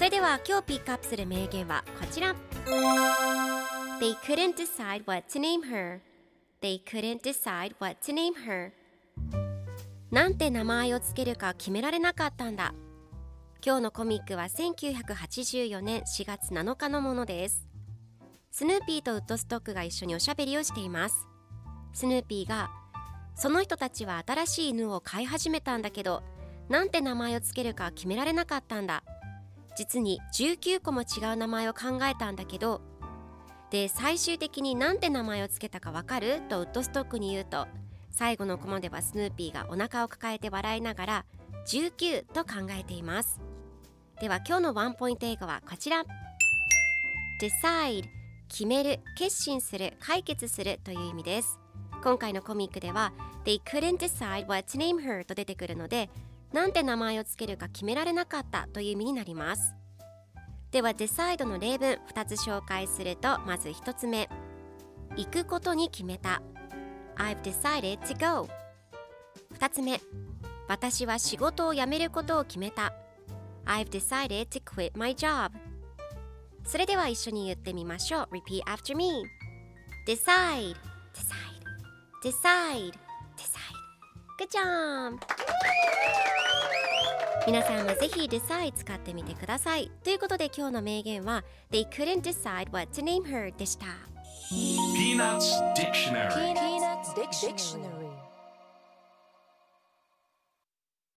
それでは今日ピックアップする名言はこちら。They couldn't decide what to name her. They couldn't decide what to name her. なんて名前をつけるか決められなかったんだ。今日のコミックは1984年4月7日のものです。スヌーピーとウッドストックが一緒におしゃべりをしています。スヌーピーがその人たちは新しい犬を飼い始めたんだけどなんて名前をつけるか決められなかったんだ。実に19個も違う名前を考えたんだけどで最終的になんて名前をつけたかわかる？とウッドストックに言うと最後のコマではスヌーピーがお腹を抱えて笑いながら19と考えています。では今日のワンポイント英語はこちら。Decide 決める決心する解決するという意味です。今回のコミックでは They couldn't decide what to name her と出てくるのでなんて名前をつけるか決められなかったという意味になりますでは decide の例文2つ紹介するとまず1つ目行くことに決めた I've decided to go 2つ目私は仕事を辞めることを決めた I've decided to quit my job それでは一緒に言ってみましょう Repeat after me Decide Decide Decide Decide Good job 皆さんはぜひ Decide 使ってみてください。ということで今日の名言は They couldn't decide what to name her でした。 Peanuts Dictionary ピ・